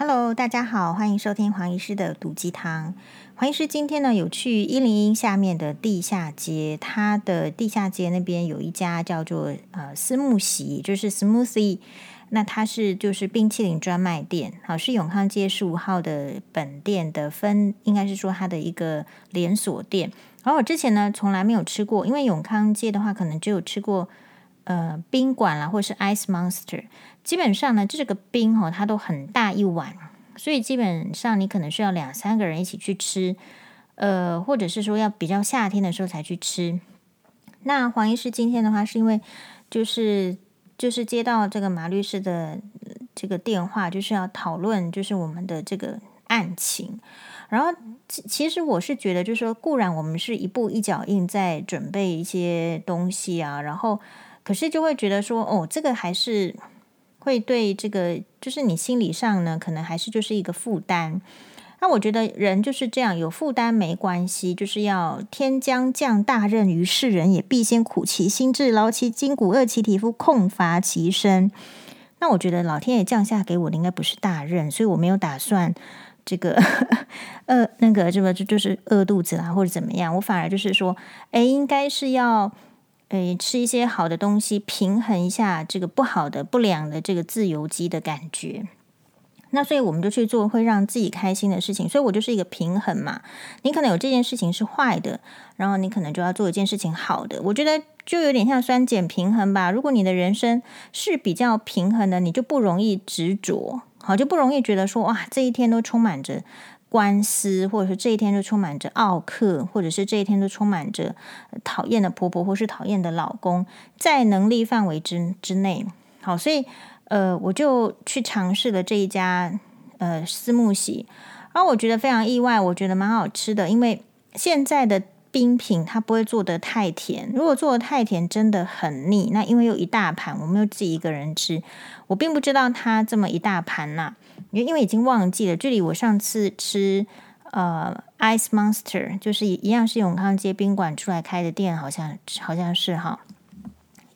Hello，大家好，欢迎收听黄医师的毒鸡汤。黄医师今天呢有去一零一下面的地下街，它的地下街那边有一家叫做呃思慕喜，就是 Smoothie，那它是就是冰淇淋专卖店，好是永康街十五号的本店的分，应该是说它的一个连锁店。然后我之前呢从来没有吃过，因为永康街的话可能只有吃过。呃，宾馆啦，或是 Ice Monster，基本上呢，这个冰哦，它都很大一碗，所以基本上你可能需要两三个人一起去吃，呃，或者是说要比较夏天的时候才去吃。那黄医师今天的话，是因为就是就是接到这个马律师的这个电话，就是要讨论就是我们的这个案情，然后其实我是觉得，就是说固然我们是一步一脚印在准备一些东西啊，然后。可是就会觉得说，哦，这个还是会对这个，就是你心理上呢，可能还是就是一个负担。那我觉得人就是这样，有负担没关系，就是要天将降大任于世人也，必先苦其心志，劳其筋骨，饿其体肤，空乏其身。那我觉得老天爷降下给我的应该不是大任，所以我没有打算这个 饿那个这个就就是饿肚子啦，或者怎么样。我反而就是说，哎，应该是要。诶，吃一些好的东西，平衡一下这个不好的、不良的这个自由基的感觉。那所以我们就去做会让自己开心的事情。所以我就是一个平衡嘛。你可能有这件事情是坏的，然后你可能就要做一件事情好的。我觉得就有点像酸碱平衡吧。如果你的人生是比较平衡的，你就不容易执着，好，就不容易觉得说哇，这一天都充满着。官司，或者是这一天就充满着奥客，或者是这一天都充满着讨厌的婆婆，或是讨厌的老公，在能力范围之之内，好，所以呃，我就去尝试了这一家呃思慕喜，然后我觉得非常意外，我觉得蛮好吃的，因为现在的冰品它不会做得太甜，如果做得太甜真的很腻。那因为有一大盘，我没有自己一个人吃，我并不知道它这么一大盘呐、因为已经忘记了，距离我上次吃呃 Ice Monster，就是一样是永康街宾馆出来开的店，好像好像是哈，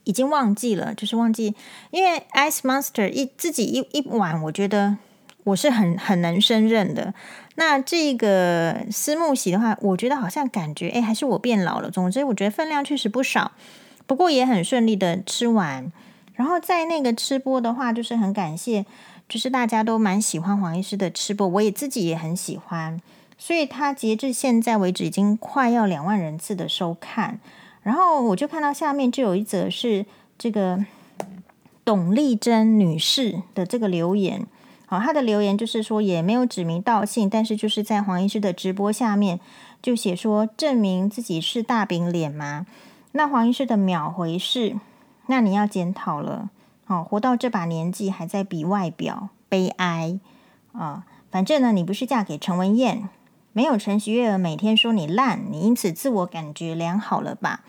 已经忘记了，就是忘记。因为 Ice Monster 一自己一一碗，我觉得我是很很能胜任的。那这个思慕喜的话，我觉得好像感觉哎，还是我变老了。总之，我觉得分量确实不少，不过也很顺利的吃完。然后在那个吃播的话，就是很感谢。就是大家都蛮喜欢黄医师的吃播，我也自己也很喜欢，所以他截至现在为止已经快要两万人次的收看。然后我就看到下面就有一则是这个董丽珍女士的这个留言，好，她的留言就是说也没有指名道姓，但是就是在黄医师的直播下面就写说证明自己是大饼脸吗？那黄医师的秒回是，那你要检讨了。哦，活到这把年纪还在比外表，悲哀啊！反正呢，你不是嫁给陈文燕，没有陈徐月儿每天说你烂，你因此自我感觉良好了吧？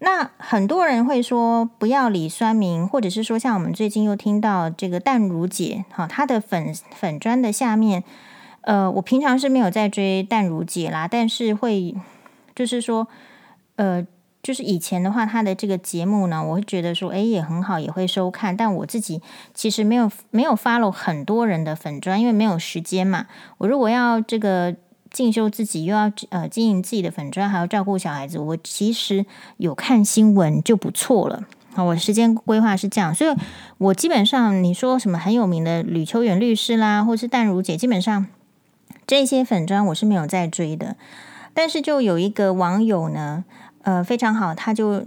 那很多人会说不要理酸民，或者是说像我们最近又听到这个淡如姐，哈，她的粉粉砖的下面，呃，我平常是没有在追淡如姐啦，但是会就是说，呃。就是以前的话，他的这个节目呢，我会觉得说，诶，也很好，也会收看。但我自己其实没有没有 follow 很多人的粉专，因为没有时间嘛。我如果要这个进修自己，又要呃经营自己的粉专，还要照顾小孩子，我其实有看新闻就不错了。好，我时间规划是这样，所以我基本上你说什么很有名的吕秋远律师啦，或是淡如姐，基本上这些粉专我是没有在追的。但是就有一个网友呢。呃，非常好，他就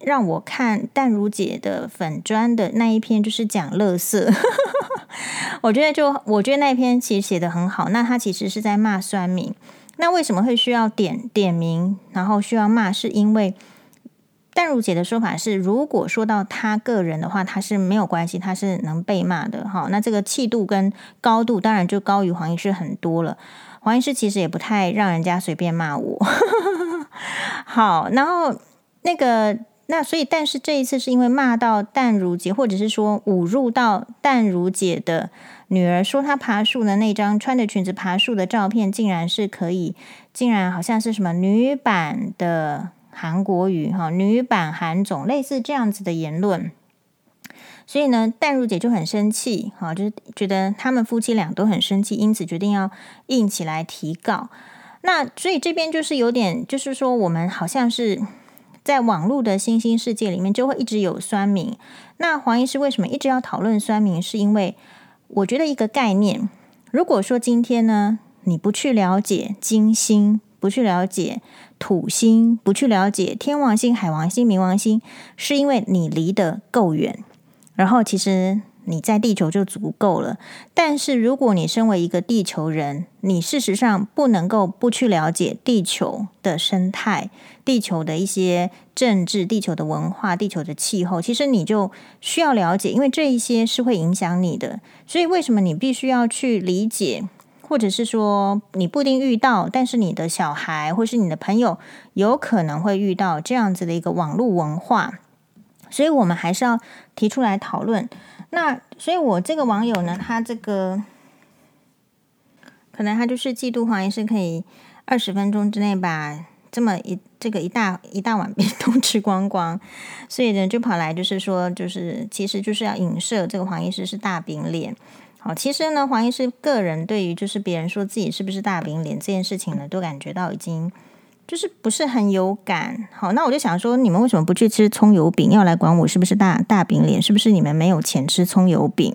让我看淡如姐的粉专的那一篇，就是讲乐色。我觉得就我觉得那一篇其实写得很好。那他其实是在骂酸民。那为什么会需要点点名，然后需要骂？是因为淡如姐的说法是，如果说到他个人的话，他是没有关系，他是能被骂的。哈，那这个气度跟高度当然就高于黄医师很多了。黄医师其实也不太让人家随便骂我。好，然后那个那所以，但是这一次是因为骂到淡如姐，或者是说侮辱到淡如姐的女儿，说她爬树的那张穿着裙子爬树的照片，竟然是可以，竟然好像是什么女版的韩国语哈，女版韩总，类似这样子的言论。所以呢，淡如姐就很生气，哈，就是觉得他们夫妻俩都很生气，因此决定要硬起来提告。那所以这边就是有点，就是说我们好像是在网络的新兴世界里面，就会一直有酸民。那黄医师为什么一直要讨论酸民？是因为我觉得一个概念，如果说今天呢，你不去了解金星，不去了解土星，不去了解天王星、海王星、冥王星，是因为你离得够远，然后其实。你在地球就足够了，但是如果你身为一个地球人，你事实上不能够不去了解地球的生态、地球的一些政治、地球的文化、地球的气候，其实你就需要了解，因为这一些是会影响你的。所以为什么你必须要去理解，或者是说你不一定遇到，但是你的小孩或是你的朋友有可能会遇到这样子的一个网络文化，所以我们还是要提出来讨论。那所以，我这个网友呢，他这个可能他就是嫉妒黄医师可以二十分钟之内把这么一这个一大一大碗饼都吃光光，所以呢就跑来就是说，就是其实就是要影射这个黄医师是大饼脸。好，其实呢，黄医师个人对于就是别人说自己是不是大饼脸这件事情呢，都感觉到已经。就是不是很有感，好，那我就想说，你们为什么不去吃葱油饼，要来管我是不是大大饼脸？是不是你们没有钱吃葱油饼？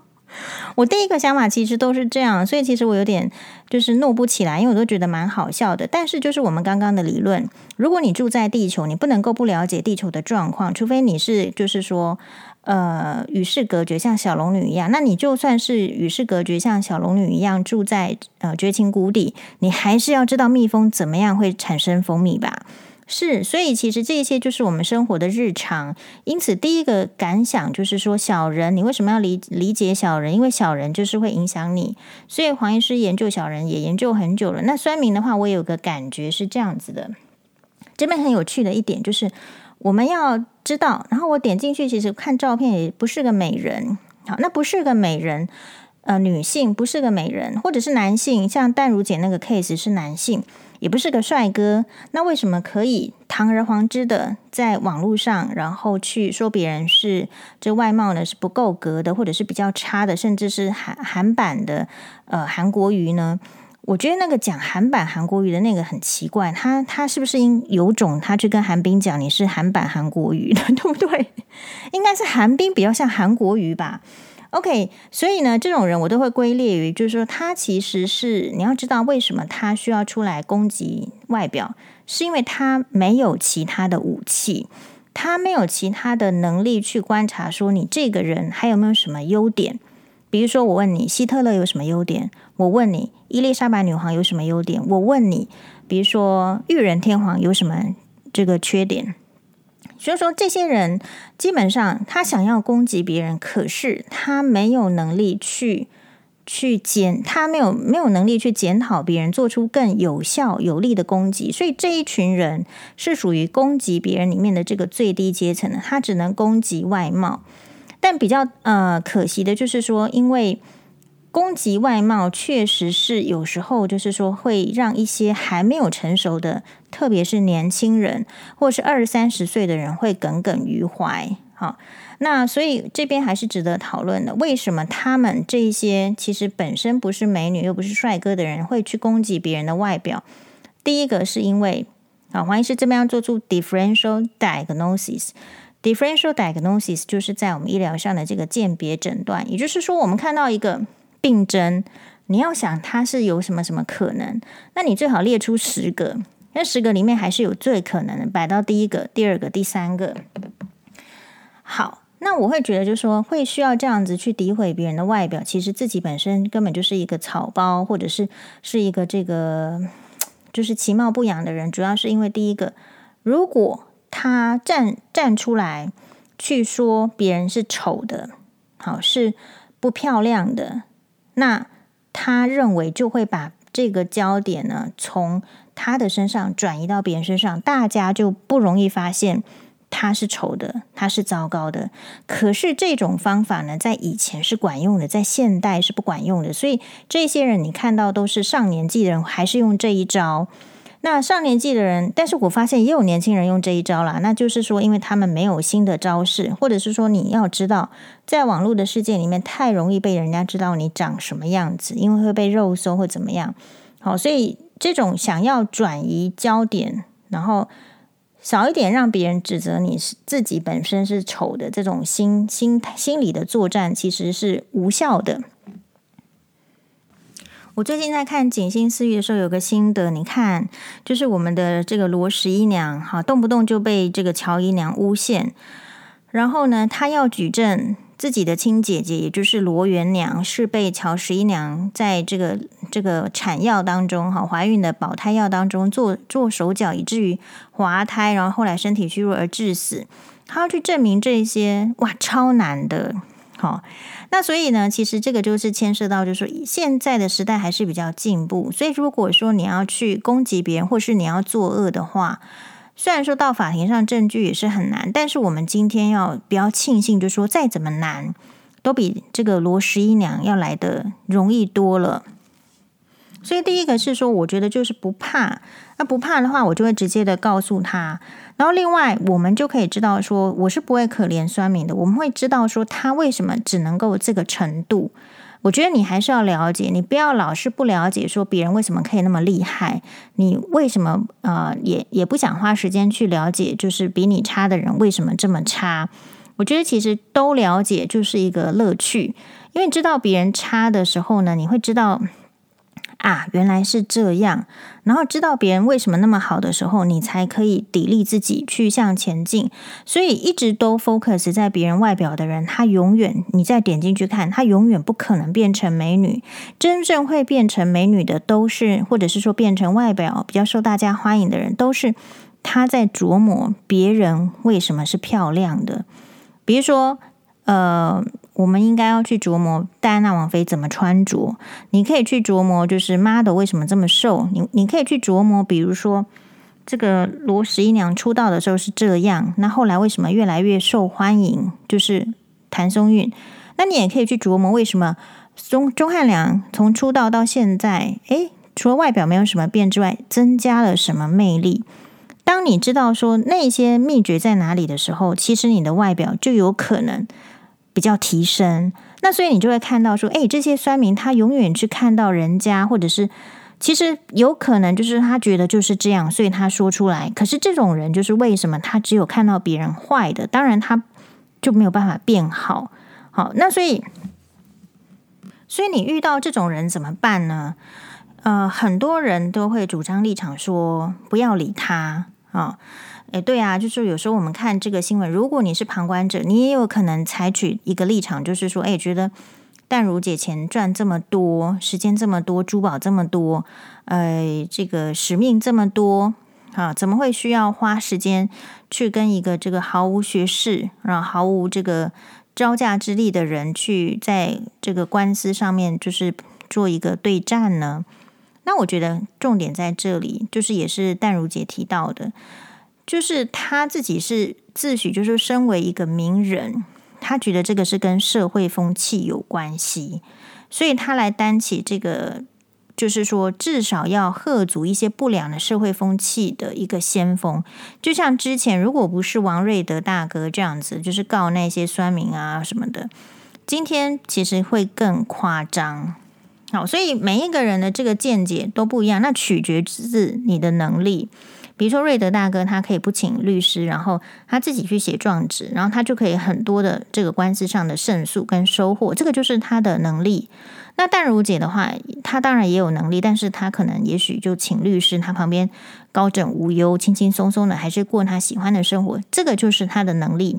我第一个想法其实都是这样，所以其实我有点就是怒不起来，因为我都觉得蛮好笑的。但是就是我们刚刚的理论，如果你住在地球，你不能够不了解地球的状况，除非你是就是说。呃，与世隔绝，像小龙女一样。那你就算是与世隔绝，像小龙女一样住在呃绝情谷底，你还是要知道蜜蜂怎么样会产生蜂蜜吧？是，所以其实这些就是我们生活的日常。因此，第一个感想就是说，小人，你为什么要理理解小人？因为小人就是会影响你。所以黄医师研究小人也研究很久了。那酸民的话，我有个感觉是这样子的。这边很有趣的一点就是。我们要知道，然后我点进去，其实看照片也不是个美人。好，那不是个美人，呃，女性不是个美人，或者是男性，像淡如姐那个 case 是男性，也不是个帅哥。那为什么可以堂而皇之的在网络上，然后去说别人是这外貌呢是不够格的，或者是比较差的，甚至是韩韩版的呃韩国瑜呢？我觉得那个讲韩版韩国语的那个很奇怪，他他是不是应有种他去跟韩冰讲你是韩版韩国语的，对不对？应该是韩冰比较像韩国语吧。OK，所以呢，这种人我都会归列于，就是说他其实是你要知道为什么他需要出来攻击外表，是因为他没有其他的武器，他没有其他的能力去观察说你这个人还有没有什么优点。比如说，我问你希特勒有什么优点？我问你伊丽莎白女皇有什么优点？我问你，比如说裕仁天皇有什么这个缺点？所以说，这些人基本上他想要攻击别人，可是他没有能力去去检，他没有没有能力去检讨别人，做出更有效有力的攻击。所以这一群人是属于攻击别人里面的这个最低阶层的，他只能攻击外貌。但比较呃可惜的就是说，因为攻击外貌确实是有时候就是说会让一些还没有成熟的，特别是年轻人或是二三十岁的人会耿耿于怀。好，那所以这边还是值得讨论的。为什么他们这一些其实本身不是美女又不是帅哥的人会去攻击别人的外表？第一个是因为啊，黄医师这边要做出 differential diagnosis。Differential diagnosis 就是在我们医疗上的这个鉴别诊断，也就是说，我们看到一个病症，你要想它是有什么什么可能，那你最好列出十个，那十个里面还是有最可能的，摆到第一个、第二个、第三个。好，那我会觉得，就是说，会需要这样子去诋毁别人的外表，其实自己本身根本就是一个草包，或者是是一个这个就是其貌不扬的人，主要是因为第一个，如果。他站站出来去说别人是丑的，好，是不漂亮的，那他认为就会把这个焦点呢从他的身上转移到别人身上，大家就不容易发现他是丑的，他是糟糕的。可是这种方法呢，在以前是管用的，在现代是不管用的。所以这些人你看到都是上年纪的人，还是用这一招。那上年纪的人，但是我发现也有年轻人用这一招啦，那就是说，因为他们没有新的招式，或者是说，你要知道，在网络的世界里面，太容易被人家知道你长什么样子，因为会被肉搜或怎么样。好，所以这种想要转移焦点，然后少一点让别人指责你是自己本身是丑的这种心心心理的作战，其实是无效的。我最近在看《锦心似玉》的时候，有个心得，你看，就是我们的这个罗十一娘，哈，动不动就被这个乔姨娘诬陷，然后呢，她要举证自己的亲姐姐，也就是罗元娘，是被乔十一娘在这个这个产药当中，哈，怀孕的保胎药当中做做手脚，以至于滑胎，然后后来身体虚弱而致死，她要去证明这些，哇，超难的，好。那所以呢，其实这个就是牵涉到，就是说现在的时代还是比较进步。所以如果说你要去攻击别人，或是你要作恶的话，虽然说到法庭上证据也是很难，但是我们今天要比较庆幸，就是说再怎么难，都比这个罗十一娘要来的容易多了。所以第一个是说，我觉得就是不怕。那不怕的话，我就会直接的告诉他。然后另外，我们就可以知道说，我是不会可怜酸民的。我们会知道说，他为什么只能够这个程度。我觉得你还是要了解，你不要老是不了解说别人为什么可以那么厉害。你为什么呃也也不想花时间去了解，就是比你差的人为什么这么差？我觉得其实都了解就是一个乐趣，因为知道别人差的时候呢，你会知道。啊，原来是这样。然后知道别人为什么那么好的时候，你才可以砥砺自己去向前进。所以一直都 focus 在别人外表的人，他永远，你再点进去看，他永远不可能变成美女。真正会变成美女的，都是或者是说变成外表比较受大家欢迎的人，都是他在琢磨别人为什么是漂亮的。比如说，呃。我们应该要去琢磨戴安娜王妃怎么穿着，你可以去琢磨，就是 model 为什么这么瘦。你你可以去琢磨，比如说这个罗十一娘出道的时候是这样，那后来为什么越来越受欢迎？就是谭松韵。那你也可以去琢磨，为什么钟钟汉良从出道到现在，诶，除了外表没有什么变之外，增加了什么魅力？当你知道说那些秘诀在哪里的时候，其实你的外表就有可能。比较提升，那所以你就会看到说，诶，这些酸民他永远去看到人家，或者是其实有可能就是他觉得就是这样，所以他说出来。可是这种人就是为什么他只有看到别人坏的，当然他就没有办法变好。好，那所以，所以你遇到这种人怎么办呢？呃，很多人都会主张立场说不要理他啊。诶，对啊，就是有时候我们看这个新闻，如果你是旁观者，你也有可能采取一个立场，就是说，诶，觉得淡如姐钱赚这么多，时间这么多，珠宝这么多，呃，这个使命这么多，啊，怎么会需要花时间去跟一个这个毫无学识，然后毫无这个招架之力的人去在这个官司上面就是做一个对战呢？那我觉得重点在这里，就是也是淡如姐提到的。就是他自己是自诩，就是身为一个名人，他觉得这个是跟社会风气有关系，所以他来担起这个，就是说至少要吓阻一些不良的社会风气的一个先锋。就像之前，如果不是王瑞德大哥这样子，就是告那些酸民啊什么的，今天其实会更夸张。好，所以每一个人的这个见解都不一样，那取决于你的能力。比如说瑞德大哥，他可以不请律师，然后他自己去写状纸，然后他就可以很多的这个官司上的胜诉跟收获，这个就是他的能力。那淡如姐的话，她当然也有能力，但是她可能也许就请律师，她旁边高枕无忧，轻轻松松的，还是过她喜欢的生活，这个就是她的能力。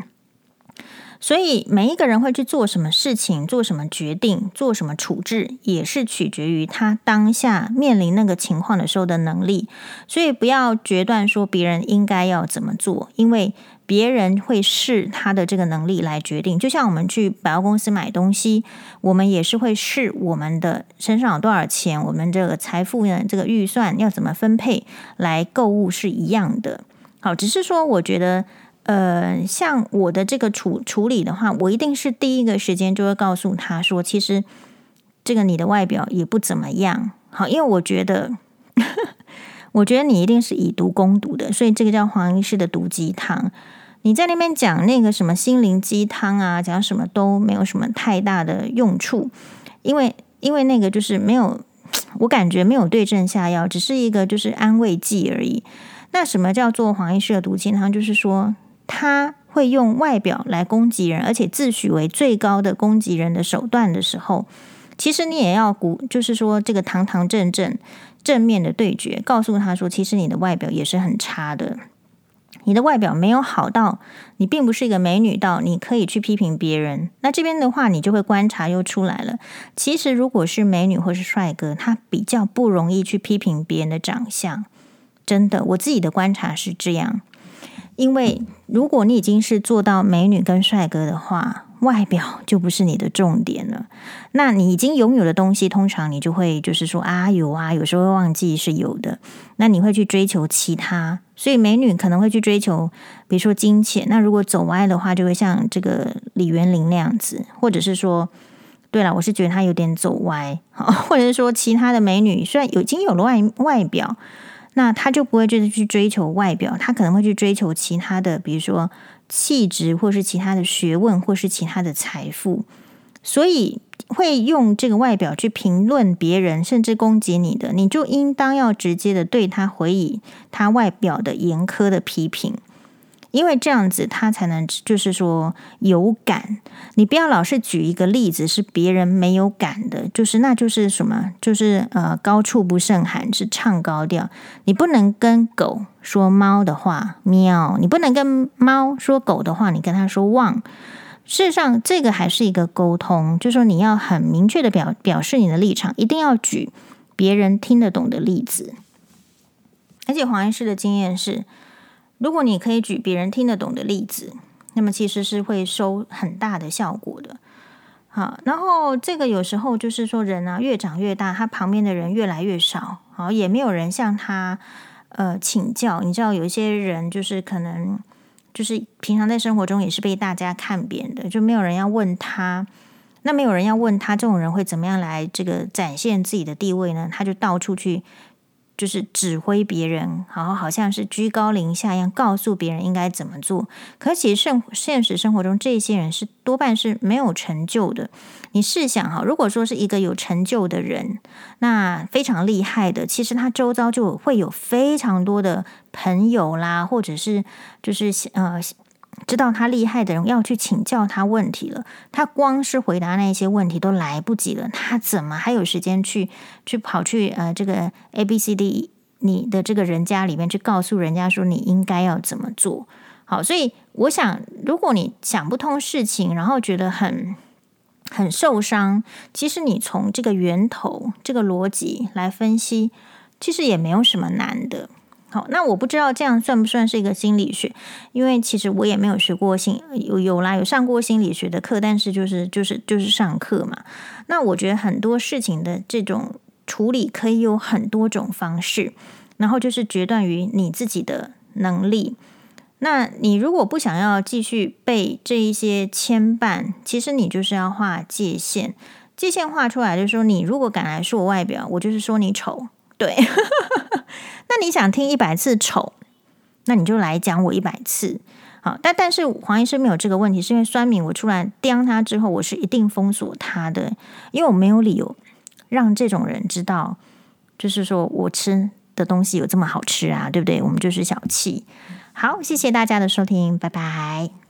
所以每一个人会去做什么事情，做什么决定，做什么处置，也是取决于他当下面临那个情况的时候的能力。所以不要决断说别人应该要怎么做，因为别人会视他的这个能力来决定。就像我们去百货公司买东西，我们也是会视我们的身上有多少钱，我们这个财富呢，这个预算要怎么分配来购物是一样的。好，只是说我觉得。呃，像我的这个处处理的话，我一定是第一个时间就会告诉他说，其实这个你的外表也不怎么样。好，因为我觉得，我觉得你一定是以毒攻毒的，所以这个叫黄医师的毒鸡汤。你在那边讲那个什么心灵鸡汤啊，讲什么都没有什么太大的用处，因为因为那个就是没有，我感觉没有对症下药，只是一个就是安慰剂而已。那什么叫做黄医师的毒鸡汤？就是说他会用外表来攻击人，而且自诩为最高的攻击人的手段的时候，其实你也要鼓，就是说这个堂堂正正正面的对决，告诉他说，其实你的外表也是很差的。你的外表没有好到，你并不是一个美女到你可以去批评别人。那这边的话，你就会观察又出来了。其实，如果是美女或是帅哥，他比较不容易去批评别人的长相。真的，我自己的观察是这样。因为如果你已经是做到美女跟帅哥的话，外表就不是你的重点了。那你已经拥有的东西，通常你就会就是说啊有啊，有时候会忘记是有的。那你会去追求其他。所以美女可能会去追求，比如说金钱。那如果走歪的话，就会像这个李元玲那样子，或者是说，对了，我是觉得她有点走歪，或者是说其他的美女虽然已经有了外外表，那他就不会就是去追求外表，他可能会去追求其他的，比如说气质，或是其他的学问，或是其他的财富。所以会用这个外表去评论别人，甚至攻击你的，你就应当要直接的对他回以他外表的严苛的批评，因为这样子他才能就是说有感。你不要老是举一个例子是别人没有感的，就是那就是什么，就是呃高处不胜寒，是唱高调。你不能跟狗说猫的话，喵；你不能跟猫说狗的话，你跟他说汪。事实上，这个还是一个沟通，就是说你要很明确的表表示你的立场，一定要举别人听得懂的例子。而且黄医师的经验是，如果你可以举别人听得懂的例子，那么其实是会收很大的效果的。好，然后这个有时候就是说人啊越长越大，他旁边的人越来越少，好，也没有人向他呃请教。你知道有一些人就是可能。就是平常在生活中也是被大家看扁的，就没有人要问他，那没有人要问他，这种人会怎么样来这个展现自己的地位呢？他就到处去。就是指挥别人，然后好像是居高临下一样，告诉别人应该怎么做。可其实生现实生活中，这些人是多半是没有成就的。你试想哈，如果说是一个有成就的人，那非常厉害的，其实他周遭就会有非常多的朋友啦，或者是就是呃。知道他厉害的人要去请教他问题了，他光是回答那些问题都来不及了，他怎么还有时间去去跑去呃这个 A B C D 你的这个人家里面去告诉人家说你应该要怎么做？好，所以我想，如果你想不通事情，然后觉得很很受伤，其实你从这个源头这个逻辑来分析，其实也没有什么难的。好，那我不知道这样算不算是一个心理学，因为其实我也没有学过心，有有啦，有上过心理学的课，但是就是就是就是上课嘛。那我觉得很多事情的这种处理可以有很多种方式，然后就是决断于你自己的能力。那你如果不想要继续被这一些牵绊，其实你就是要画界限，界限画出来就是说，你如果敢来说我外表，我就是说你丑。对，那你想听一百次丑，那你就来讲我一百次。好，但但是黄医师没有这个问题，是因为酸敏我出来刁他之后，我是一定封锁他的，因为我没有理由让这种人知道，就是说我吃的东西有这么好吃啊，对不对？我们就是小气。好，谢谢大家的收听，拜拜。